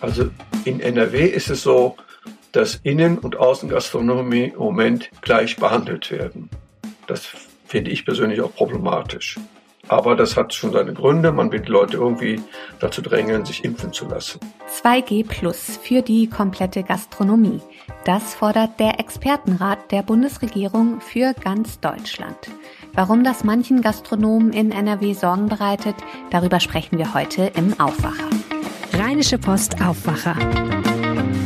Also in NRW ist es so, dass Innen- und Außengastronomie im Moment gleich behandelt werden. Das finde ich persönlich auch problematisch. Aber das hat schon seine Gründe. Man will die Leute irgendwie dazu drängen, sich impfen zu lassen. 2G Plus für die komplette Gastronomie. Das fordert der Expertenrat der Bundesregierung für ganz Deutschland. Warum das manchen Gastronomen in NRW Sorgen bereitet, darüber sprechen wir heute im Aufwacher. Rheinische Post Aufwacher.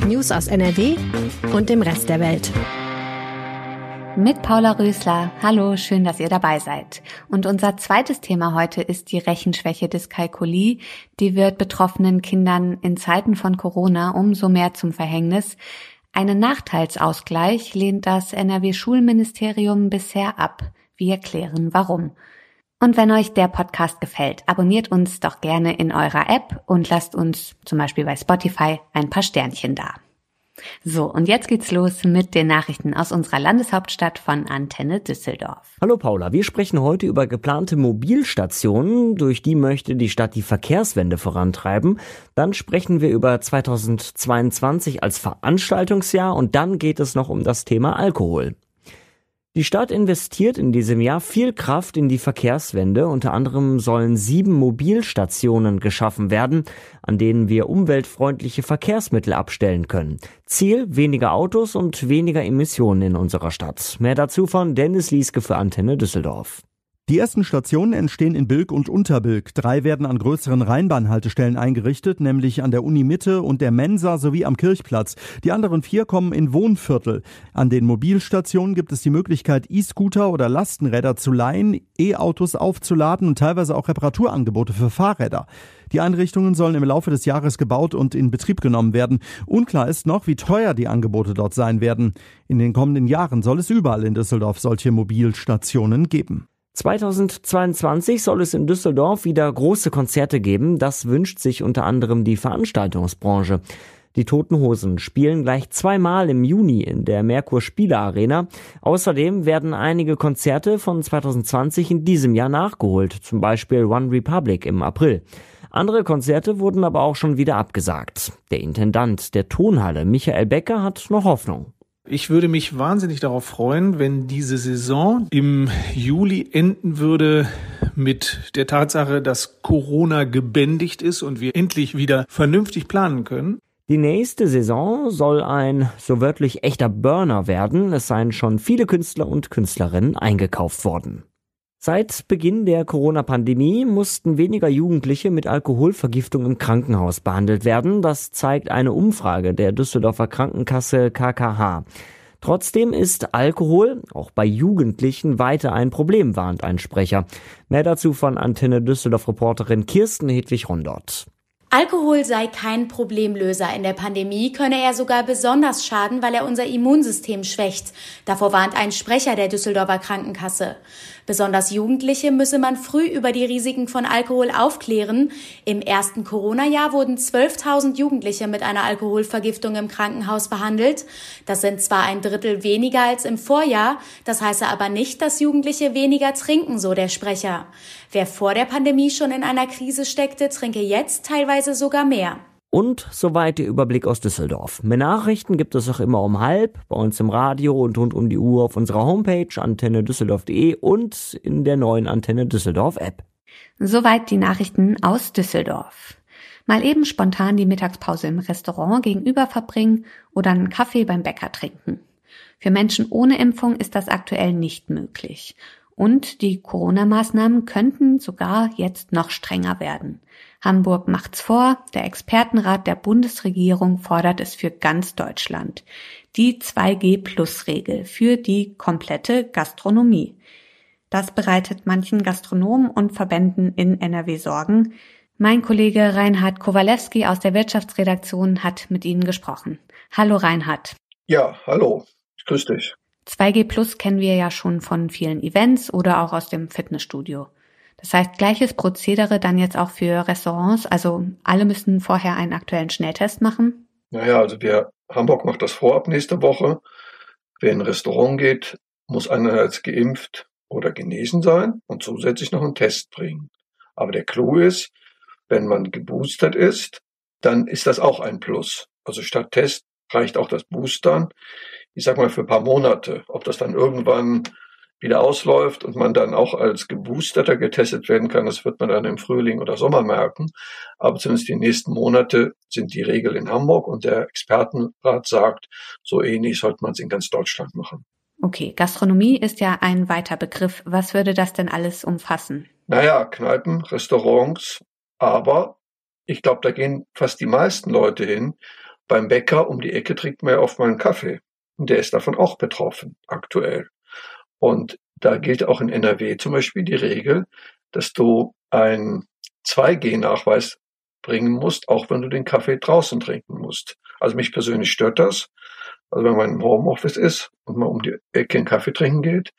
News aus NRW und dem Rest der Welt mit Paula Rösler. Hallo, schön, dass ihr dabei seid. Und unser zweites Thema heute ist die Rechenschwäche des Kalkuli. Die wird betroffenen Kindern in Zeiten von Corona umso mehr zum Verhängnis. Einen Nachteilsausgleich lehnt das NRW-Schulministerium bisher ab. Wir erklären warum. Und wenn euch der Podcast gefällt, abonniert uns doch gerne in eurer App und lasst uns zum Beispiel bei Spotify ein paar Sternchen da. So, und jetzt geht's los mit den Nachrichten aus unserer Landeshauptstadt von Antenne Düsseldorf. Hallo Paula, wir sprechen heute über geplante Mobilstationen, durch die möchte die Stadt die Verkehrswende vorantreiben. Dann sprechen wir über 2022 als Veranstaltungsjahr und dann geht es noch um das Thema Alkohol. Die Stadt investiert in diesem Jahr viel Kraft in die Verkehrswende. Unter anderem sollen sieben Mobilstationen geschaffen werden, an denen wir umweltfreundliche Verkehrsmittel abstellen können. Ziel weniger Autos und weniger Emissionen in unserer Stadt. Mehr dazu von Dennis Lieske für Antenne Düsseldorf. Die ersten Stationen entstehen in Bilk und Unterbilk. Drei werden an größeren Rheinbahnhaltestellen eingerichtet, nämlich an der Uni Mitte und der Mensa sowie am Kirchplatz. Die anderen vier kommen in Wohnviertel. An den Mobilstationen gibt es die Möglichkeit, E-Scooter oder Lastenräder zu leihen, E-Autos aufzuladen und teilweise auch Reparaturangebote für Fahrräder. Die Einrichtungen sollen im Laufe des Jahres gebaut und in Betrieb genommen werden. Unklar ist noch, wie teuer die Angebote dort sein werden. In den kommenden Jahren soll es überall in Düsseldorf solche Mobilstationen geben. 2022 soll es in Düsseldorf wieder große Konzerte geben. Das wünscht sich unter anderem die Veranstaltungsbranche. Die Toten Hosen spielen gleich zweimal im Juni in der Merkur Spiele Außerdem werden einige Konzerte von 2020 in diesem Jahr nachgeholt, zum Beispiel One Republic im April. Andere Konzerte wurden aber auch schon wieder abgesagt. Der Intendant der Tonhalle, Michael Becker, hat noch Hoffnung. Ich würde mich wahnsinnig darauf freuen, wenn diese Saison im Juli enden würde mit der Tatsache, dass Corona gebändigt ist und wir endlich wieder vernünftig planen können. Die nächste Saison soll ein so wörtlich echter Burner werden. Es seien schon viele Künstler und Künstlerinnen eingekauft worden. Seit Beginn der Corona-Pandemie mussten weniger Jugendliche mit Alkoholvergiftung im Krankenhaus behandelt werden. Das zeigt eine Umfrage der Düsseldorfer Krankenkasse KKH. Trotzdem ist Alkohol auch bei Jugendlichen weiter ein Problem, warnt ein Sprecher. Mehr dazu von Antenne Düsseldorf Reporterin Kirsten Hedwig-Rondort. Alkohol sei kein Problemlöser. In der Pandemie könne er sogar besonders schaden, weil er unser Immunsystem schwächt. Davor warnt ein Sprecher der Düsseldorfer Krankenkasse. Besonders Jugendliche müsse man früh über die Risiken von Alkohol aufklären. Im ersten Corona-Jahr wurden 12.000 Jugendliche mit einer Alkoholvergiftung im Krankenhaus behandelt. Das sind zwar ein Drittel weniger als im Vorjahr, das heiße aber nicht, dass Jugendliche weniger trinken, so der Sprecher. Wer vor der Pandemie schon in einer Krise steckte, trinke jetzt teilweise sogar mehr. Und soweit der Überblick aus Düsseldorf. Mehr Nachrichten gibt es auch immer um halb, bei uns im Radio und rund um die Uhr auf unserer Homepage antennedüsseldorf.de und in der neuen Antenne Düsseldorf App. Soweit die Nachrichten aus Düsseldorf. Mal eben spontan die Mittagspause im Restaurant gegenüber verbringen oder einen Kaffee beim Bäcker trinken. Für Menschen ohne Impfung ist das aktuell nicht möglich. Und die Corona-Maßnahmen könnten sogar jetzt noch strenger werden. Hamburg macht's vor, der Expertenrat der Bundesregierung fordert es für ganz Deutschland. Die 2G-Plus-Regel für die komplette Gastronomie. Das bereitet manchen Gastronomen und Verbänden in NRW Sorgen. Mein Kollege Reinhard Kowalewski aus der Wirtschaftsredaktion hat mit Ihnen gesprochen. Hallo Reinhard. Ja, hallo. Grüß dich. 2G Plus kennen wir ja schon von vielen Events oder auch aus dem Fitnessstudio. Das heißt, gleiches Prozedere dann jetzt auch für Restaurants. Also alle müssen vorher einen aktuellen Schnelltest machen. Naja, also der Hamburg macht das vorab nächste Woche. Wer in ein Restaurant geht, muss einerseits geimpft oder genesen sein und zusätzlich noch einen Test bringen. Aber der Clou ist, wenn man geboostert ist, dann ist das auch ein Plus. Also statt Test reicht auch das Boostern, ich sag mal für ein paar Monate. Ob das dann irgendwann wieder ausläuft und man dann auch als Geboosterter getestet werden kann, das wird man dann im Frühling oder Sommer merken. Aber zumindest die nächsten Monate sind die Regel in Hamburg und der Expertenrat sagt, so ähnlich sollte man es in ganz Deutschland machen. Okay, Gastronomie ist ja ein weiter Begriff. Was würde das denn alles umfassen? Naja, Kneipen, Restaurants, aber ich glaube, da gehen fast die meisten Leute hin. Beim Bäcker um die Ecke trinkt man ja oft mal einen Kaffee. Und der ist davon auch betroffen, aktuell. Und da gilt auch in NRW zum Beispiel die Regel, dass du einen 2G-Nachweis bringen musst, auch wenn du den Kaffee draußen trinken musst. Also mich persönlich stört das. Also wenn man im Homeoffice ist und man um die Ecke einen Kaffee trinken geht.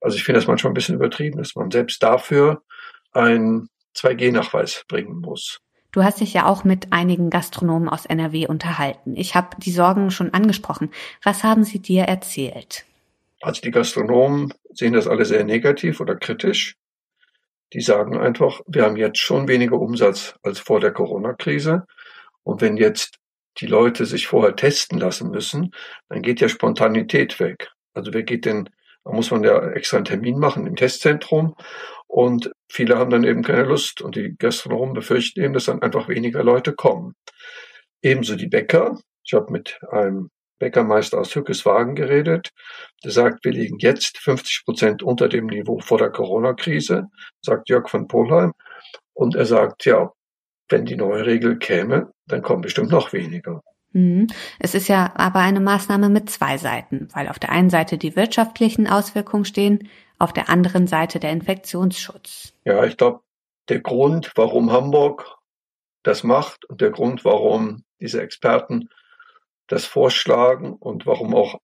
Also ich finde das manchmal ein bisschen übertrieben, dass man selbst dafür einen 2G-Nachweis bringen muss. Du hast dich ja auch mit einigen Gastronomen aus NRW unterhalten. Ich habe die Sorgen schon angesprochen. Was haben sie dir erzählt? Also die Gastronomen sehen das alle sehr negativ oder kritisch. Die sagen einfach, wir haben jetzt schon weniger Umsatz als vor der Corona-Krise. Und wenn jetzt die Leute sich vorher testen lassen müssen, dann geht ja Spontanität weg. Also wer geht denn, da muss man ja extra einen Termin machen im Testzentrum und viele haben dann eben keine Lust und die Gastronomen befürchten eben, dass dann einfach weniger Leute kommen. Ebenso die Bäcker. Ich habe mit einem Bäckermeister aus Hückeswagen geredet. Der sagt, wir liegen jetzt 50 Prozent unter dem Niveau vor der Corona-Krise, sagt Jörg von Polheim. Und er sagt, ja, wenn die neue Regel käme, dann kommen bestimmt noch weniger. Mhm. Es ist ja aber eine Maßnahme mit zwei Seiten, weil auf der einen Seite die wirtschaftlichen Auswirkungen stehen, auf der anderen Seite der Infektionsschutz. Ja, ich glaube, der Grund, warum Hamburg das macht und der Grund, warum diese Experten das vorschlagen und warum auch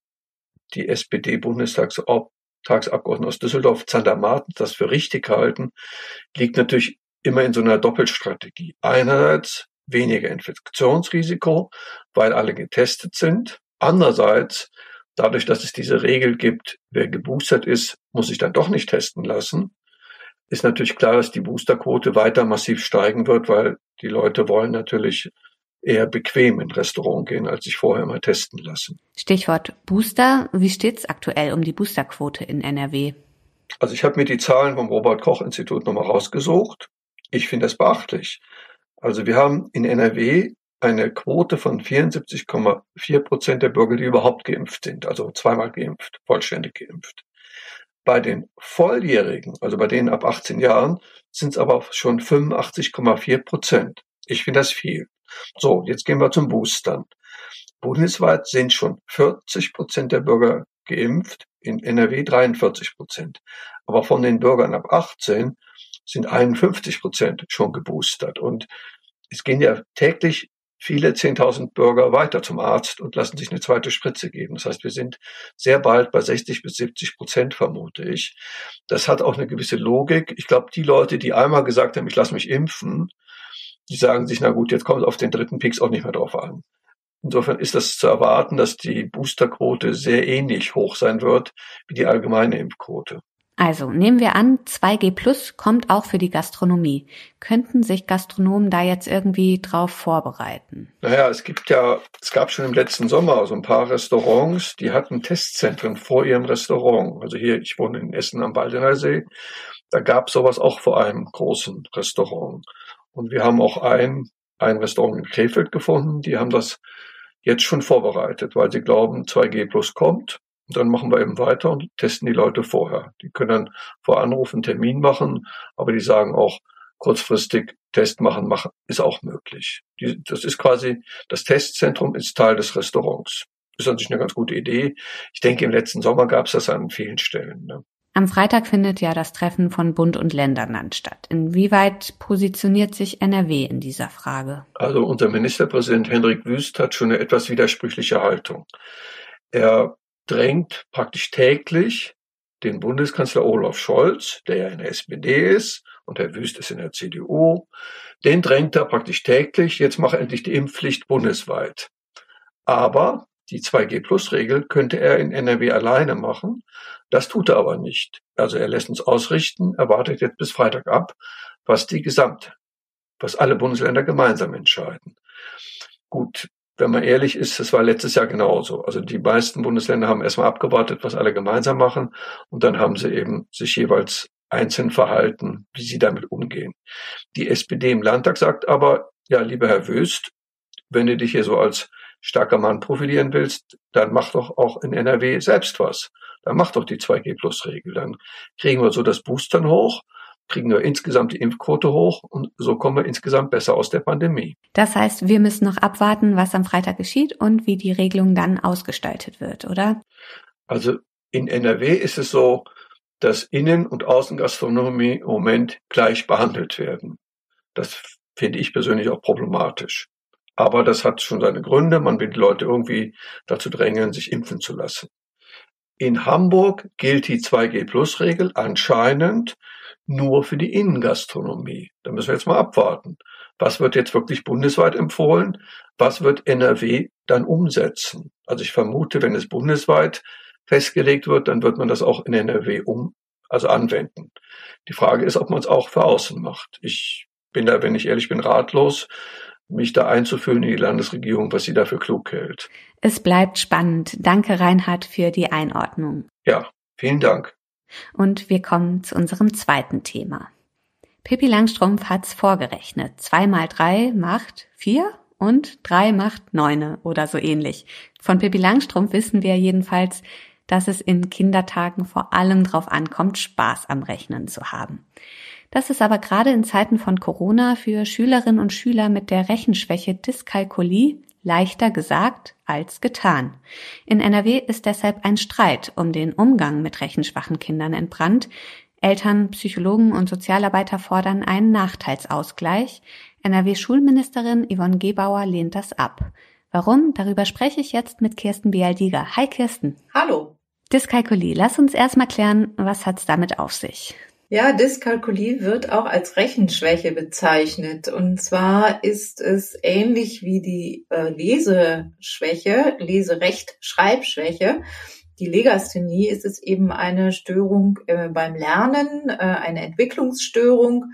die SPD-Bundestagsabgeordneten aus Düsseldorf, Zander Martens, das für richtig halten, liegt natürlich immer in so einer Doppelstrategie. Einerseits weniger Infektionsrisiko, weil alle getestet sind. Andererseits, dadurch, dass es diese Regel gibt, wer geboostert ist, muss sich dann doch nicht testen lassen, ist natürlich klar, dass die Boosterquote weiter massiv steigen wird, weil die Leute wollen natürlich eher bequem in Restaurant gehen, als sich vorher mal testen lassen. Stichwort Booster. Wie steht's aktuell um die Boosterquote in NRW? Also ich habe mir die Zahlen vom Robert Koch Institut nochmal rausgesucht. Ich finde das beachtlich. Also wir haben in NRW eine Quote von 74,4 Prozent der Bürger, die überhaupt geimpft sind, also zweimal geimpft, vollständig geimpft. Bei den Volljährigen, also bei denen ab 18 Jahren, sind es aber schon 85,4 Prozent. Ich finde das viel. So, jetzt gehen wir zum Boostern. Bundesweit sind schon 40 Prozent der Bürger geimpft, in NRW 43 Prozent. Aber von den Bürgern ab 18 sind 51 Prozent schon geboostert. Und es gehen ja täglich viele 10.000 Bürger weiter zum Arzt und lassen sich eine zweite Spritze geben. Das heißt, wir sind sehr bald bei 60 bis 70 Prozent, vermute ich. Das hat auch eine gewisse Logik. Ich glaube, die Leute, die einmal gesagt haben, ich lasse mich impfen, die sagen sich, na gut, jetzt kommt es auf den dritten Pix auch nicht mehr drauf an. Insofern ist das zu erwarten, dass die Boosterquote sehr ähnlich hoch sein wird wie die allgemeine Impfquote. Also nehmen wir an, 2G Plus kommt auch für die Gastronomie. Könnten sich Gastronomen da jetzt irgendwie drauf vorbereiten? Naja, es gibt ja, es gab schon im letzten Sommer so ein paar Restaurants, die hatten Testzentren vor ihrem Restaurant. Also hier, ich wohne in Essen am Waldener See, da gab sowas auch vor einem großen Restaurant. Und wir haben auch ein, ein Restaurant in Krefeld gefunden, die haben das jetzt schon vorbereitet, weil sie glauben, 2G Plus kommt. Und dann machen wir eben weiter und testen die Leute vorher. Die können dann vor Anrufen einen Termin machen, aber die sagen auch, kurzfristig Test machen, machen ist auch möglich. Die, das ist quasi, das Testzentrum ist Teil des Restaurants. Ist natürlich eine ganz gute Idee. Ich denke, im letzten Sommer gab es das an vielen Stellen. Ne? Am Freitag findet ja das Treffen von Bund und Ländern statt. Inwieweit positioniert sich NRW in dieser Frage? Also unser Ministerpräsident Henrik Wüst hat schon eine etwas widersprüchliche Haltung. Er drängt praktisch täglich den Bundeskanzler Olaf Scholz, der ja in der SPD ist, und Herr Wüst ist in der CDU, den drängt er praktisch täglich, jetzt mache endlich die Impfpflicht bundesweit. Aber die 2G-Plus-Regel könnte er in NRW alleine machen. Das tut er aber nicht. Also er lässt uns ausrichten, er wartet jetzt bis Freitag ab, was die Gesamt, was alle Bundesländer gemeinsam entscheiden. Gut, wenn man ehrlich ist, das war letztes Jahr genauso. Also die meisten Bundesländer haben erstmal abgewartet, was alle gemeinsam machen und dann haben sie eben sich jeweils einzeln verhalten, wie sie damit umgehen. Die SPD im Landtag sagt aber, ja, lieber Herr Wüst, wenn du dich hier so als starker Mann profilieren willst, dann mach doch auch in NRW selbst was. Dann mach doch die 2G-Plus-Regel. Dann kriegen wir so das Boostern hoch, kriegen wir insgesamt die Impfquote hoch und so kommen wir insgesamt besser aus der Pandemie. Das heißt, wir müssen noch abwarten, was am Freitag geschieht und wie die Regelung dann ausgestaltet wird, oder? Also in NRW ist es so, dass Innen- und Außengastronomie im Moment gleich behandelt werden. Das finde ich persönlich auch problematisch. Aber das hat schon seine Gründe. Man will die Leute irgendwie dazu drängen, sich impfen zu lassen. In Hamburg gilt die 2G-Plus-Regel anscheinend nur für die Innengastronomie. Da müssen wir jetzt mal abwarten. Was wird jetzt wirklich bundesweit empfohlen? Was wird NRW dann umsetzen? Also ich vermute, wenn es bundesweit festgelegt wird, dann wird man das auch in NRW um, also anwenden. Die Frage ist, ob man es auch für außen macht. Ich bin da, wenn ich ehrlich bin, ratlos mich da einzufühlen in die Landesregierung, was sie dafür klug hält. Es bleibt spannend. Danke, Reinhard, für die Einordnung. Ja, vielen Dank. Und wir kommen zu unserem zweiten Thema. Pippi Langstrumpf hat's vorgerechnet. Zwei mal drei macht vier und drei macht neune oder so ähnlich. Von Pippi Langstrumpf wissen wir jedenfalls, dass es in Kindertagen vor allem darauf ankommt, Spaß am Rechnen zu haben. Das ist aber gerade in Zeiten von Corona für Schülerinnen und Schüler mit der Rechenschwäche Dyskalkulie leichter gesagt als getan. In NRW ist deshalb ein Streit um den Umgang mit rechenschwachen Kindern entbrannt. Eltern, Psychologen und Sozialarbeiter fordern einen Nachteilsausgleich. NRW-Schulministerin Yvonne Gebauer lehnt das ab. Warum? Darüber spreche ich jetzt mit Kirsten Bialdiger. Hi Kirsten. Hallo. Dyskalkulie. Lass uns erstmal klären, was hat's damit auf sich? Ja, Dyskalkulie wird auch als Rechenschwäche bezeichnet. Und zwar ist es ähnlich wie die äh, Leseschwäche, Leserecht-Schreibschwäche. Die Legasthenie ist es eben eine Störung äh, beim Lernen, äh, eine Entwicklungsstörung.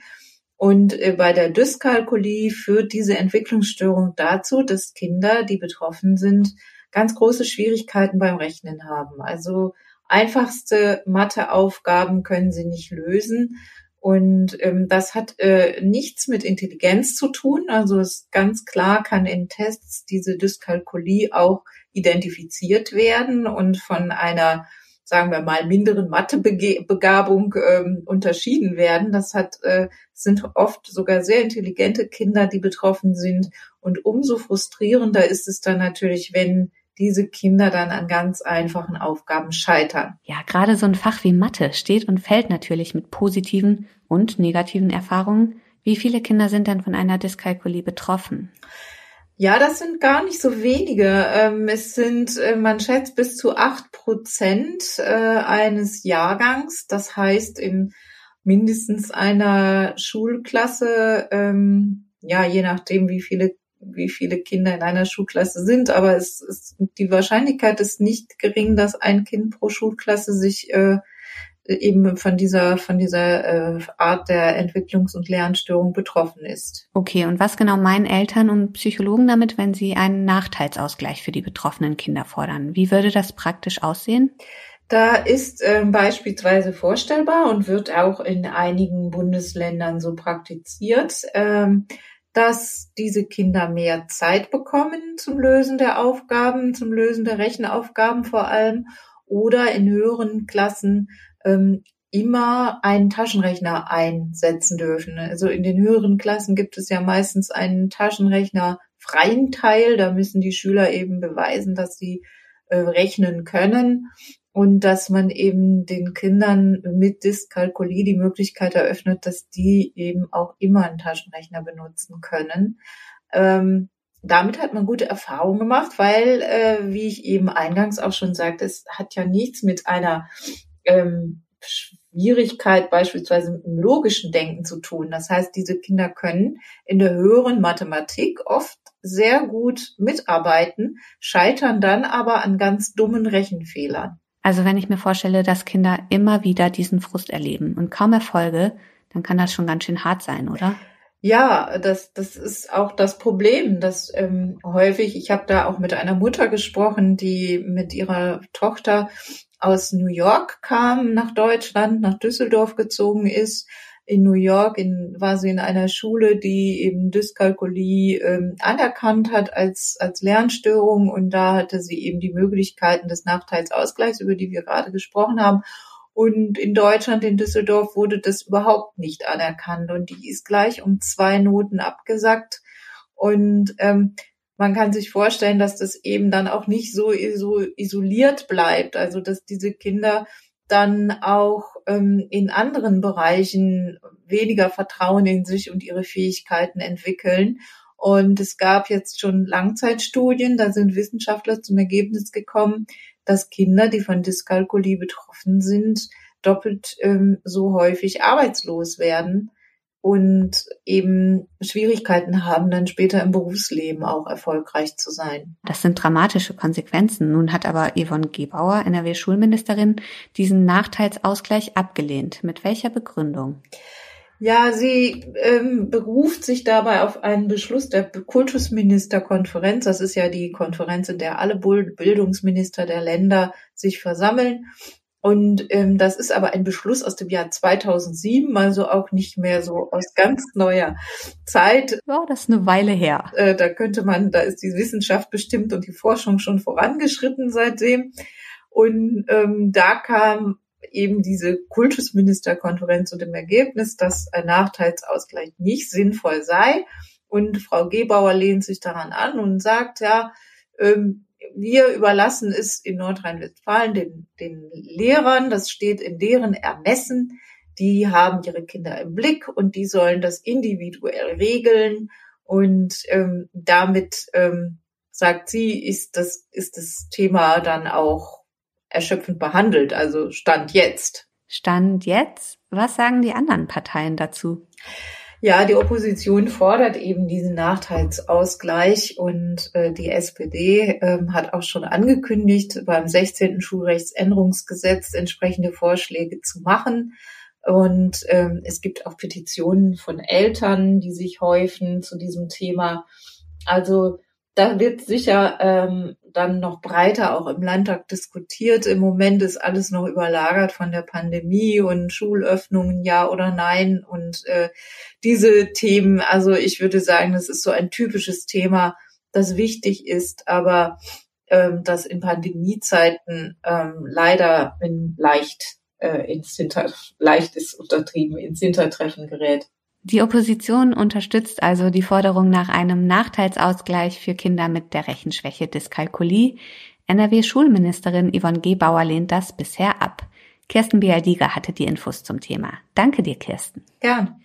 Und äh, bei der Dyskalkulie führt diese Entwicklungsstörung dazu, dass Kinder, die betroffen sind, ganz große Schwierigkeiten beim Rechnen haben. Also einfachste Matheaufgaben können sie nicht lösen. Und ähm, das hat äh, nichts mit Intelligenz zu tun. Also es ganz klar kann in Tests diese Dyskalkulie auch identifiziert werden und von einer, sagen wir mal, minderen Mathebegabung ähm, unterschieden werden. Das hat, äh, sind oft sogar sehr intelligente Kinder, die betroffen sind. Und umso frustrierender ist es dann natürlich, wenn diese Kinder dann an ganz einfachen Aufgaben scheitern. Ja, gerade so ein Fach wie Mathe steht und fällt natürlich mit positiven und negativen Erfahrungen. Wie viele Kinder sind denn von einer Dyskalkulie betroffen? Ja, das sind gar nicht so wenige. Ähm, es sind, äh, man schätzt, bis zu acht Prozent äh, eines Jahrgangs. Das heißt, in mindestens einer Schulklasse, ähm, ja, je nachdem, wie viele wie viele Kinder in einer Schulklasse sind, aber es ist, die Wahrscheinlichkeit ist nicht gering, dass ein Kind pro Schulklasse sich äh, eben von dieser von dieser äh, Art der Entwicklungs- und Lernstörung betroffen ist. Okay, und was genau meinen Eltern und Psychologen damit, wenn sie einen Nachteilsausgleich für die betroffenen Kinder fordern? Wie würde das praktisch aussehen? Da ist äh, beispielsweise vorstellbar und wird auch in einigen Bundesländern so praktiziert, ähm, dass diese Kinder mehr Zeit bekommen zum Lösen der Aufgaben, zum Lösen der Rechenaufgaben vor allem oder in höheren Klassen ähm, immer einen Taschenrechner einsetzen dürfen. Also in den höheren Klassen gibt es ja meistens einen Taschenrechner freien Teil. Da müssen die Schüler eben beweisen, dass sie äh, rechnen können und dass man eben den Kindern mit Dyskalkulie die Möglichkeit eröffnet, dass die eben auch immer einen Taschenrechner benutzen können. Ähm, damit hat man gute Erfahrungen gemacht, weil, äh, wie ich eben eingangs auch schon sagte, es hat ja nichts mit einer ähm, Schwierigkeit beispielsweise mit dem logischen Denken zu tun. Das heißt, diese Kinder können in der höheren Mathematik oft sehr gut mitarbeiten, scheitern dann aber an ganz dummen Rechenfehlern. Also wenn ich mir vorstelle, dass Kinder immer wieder diesen Frust erleben und kaum Erfolge, dann kann das schon ganz schön hart sein, oder? Ja, das, das ist auch das Problem, dass ähm, häufig, ich habe da auch mit einer Mutter gesprochen, die mit ihrer Tochter aus New York kam nach Deutschland, nach Düsseldorf gezogen ist. In New York in, war sie in einer Schule, die eben Dyskalkulie ähm, anerkannt hat als, als Lernstörung und da hatte sie eben die Möglichkeiten des Nachteilsausgleichs, über die wir gerade gesprochen haben. Und in Deutschland, in Düsseldorf, wurde das überhaupt nicht anerkannt. Und die ist gleich um zwei Noten abgesackt. Und ähm, man kann sich vorstellen, dass das eben dann auch nicht so, so isoliert bleibt. Also dass diese Kinder dann auch ähm, in anderen Bereichen weniger Vertrauen in sich und ihre Fähigkeiten entwickeln. Und es gab jetzt schon Langzeitstudien, da sind Wissenschaftler zum Ergebnis gekommen, dass Kinder, die von Dyskalkulie betroffen sind, doppelt ähm, so häufig arbeitslos werden und eben Schwierigkeiten haben, dann später im Berufsleben auch erfolgreich zu sein. Das sind dramatische Konsequenzen. Nun hat aber Yvonne Gebauer, NRW-Schulministerin, diesen Nachteilsausgleich abgelehnt. Mit welcher Begründung? Ja, sie ähm, beruft sich dabei auf einen Beschluss der Kultusministerkonferenz. Das ist ja die Konferenz, in der alle Bildungsminister der Länder sich versammeln. Und ähm, das ist aber ein Beschluss aus dem Jahr 2007, also auch nicht mehr so aus ganz neuer Zeit. Ja, das ist eine Weile her. Äh, da könnte man, da ist die Wissenschaft bestimmt und die Forschung schon vorangeschritten seitdem. Und ähm, da kam eben diese Kultusministerkonferenz zu dem Ergebnis, dass ein Nachteilsausgleich nicht sinnvoll sei. Und Frau Gebauer lehnt sich daran an und sagt, ja, ähm, wir überlassen es in Nordrhein-Westfalen den, den Lehrern, das steht in deren Ermessen, die haben ihre Kinder im Blick und die sollen das individuell regeln. Und ähm, damit, ähm, sagt sie, ist das, ist das Thema dann auch erschöpfend behandelt, also Stand jetzt. Stand jetzt? Was sagen die anderen Parteien dazu? Ja, die Opposition fordert eben diesen Nachteilsausgleich und äh, die SPD ähm, hat auch schon angekündigt, beim 16. Schulrechtsänderungsgesetz entsprechende Vorschläge zu machen. Und ähm, es gibt auch Petitionen von Eltern, die sich häufen zu diesem Thema. Also da wird sicher ähm, dann noch breiter auch im Landtag diskutiert. Im Moment ist alles noch überlagert von der Pandemie und Schulöffnungen, ja oder nein. Und äh, diese Themen, also ich würde sagen, das ist so ein typisches Thema, das wichtig ist, aber ähm, das in Pandemiezeiten ähm, leider in leicht äh, ins Hinter leicht ist untertrieben ins Hintertreffen gerät. Die Opposition unterstützt also die Forderung nach einem Nachteilsausgleich für Kinder mit der Rechenschwäche Dyskalkulie. NRW-Schulministerin Yvonne Gebauer lehnt das bisher ab. Kirsten Bialdiger hatte die Infos zum Thema. Danke dir, Kirsten. Gern.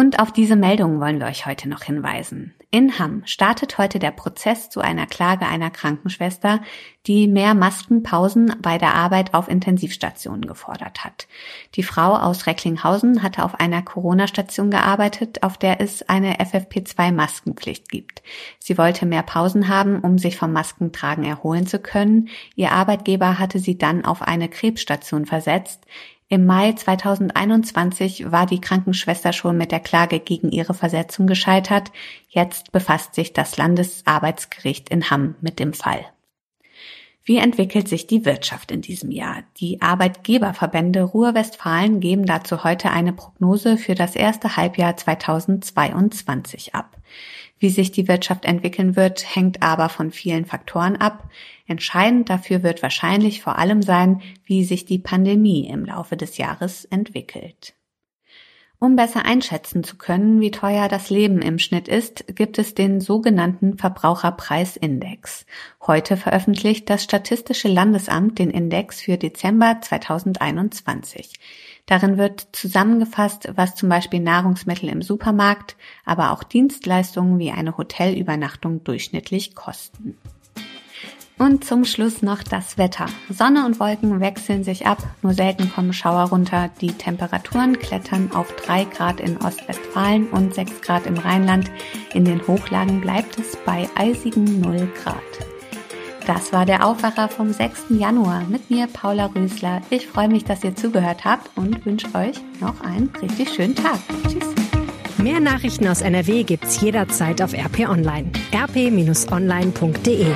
Und auf diese Meldung wollen wir euch heute noch hinweisen. In Hamm startet heute der Prozess zu einer Klage einer Krankenschwester, die mehr Maskenpausen bei der Arbeit auf Intensivstationen gefordert hat. Die Frau aus Recklinghausen hatte auf einer Corona-Station gearbeitet, auf der es eine FFP2-Maskenpflicht gibt. Sie wollte mehr Pausen haben, um sich vom Maskentragen erholen zu können. Ihr Arbeitgeber hatte sie dann auf eine Krebsstation versetzt. Im Mai 2021 war die Krankenschwester schon mit der Klage gegen ihre Versetzung gescheitert. Jetzt befasst sich das Landesarbeitsgericht in Hamm mit dem Fall. Wie entwickelt sich die Wirtschaft in diesem Jahr? Die Arbeitgeberverbände Ruhr-Westfalen geben dazu heute eine Prognose für das erste Halbjahr 2022 ab. Wie sich die Wirtschaft entwickeln wird, hängt aber von vielen Faktoren ab. Entscheidend dafür wird wahrscheinlich vor allem sein, wie sich die Pandemie im Laufe des Jahres entwickelt. Um besser einschätzen zu können, wie teuer das Leben im Schnitt ist, gibt es den sogenannten Verbraucherpreisindex. Heute veröffentlicht das Statistische Landesamt den Index für Dezember 2021. Darin wird zusammengefasst, was zum Beispiel Nahrungsmittel im Supermarkt, aber auch Dienstleistungen wie eine Hotelübernachtung durchschnittlich kosten. Und zum Schluss noch das Wetter. Sonne und Wolken wechseln sich ab, nur selten kommen Schauer runter. Die Temperaturen klettern auf 3 Grad in Ostwestfalen und 6 Grad im Rheinland. In den Hochlagen bleibt es bei eisigen 0 Grad. Das war der Aufwacher vom 6. Januar mit mir, Paula Rösler. Ich freue mich, dass ihr zugehört habt und wünsche euch noch einen richtig schönen Tag. Tschüss. Mehr Nachrichten aus NRW gibt's jederzeit auf RP Online. rp-online.de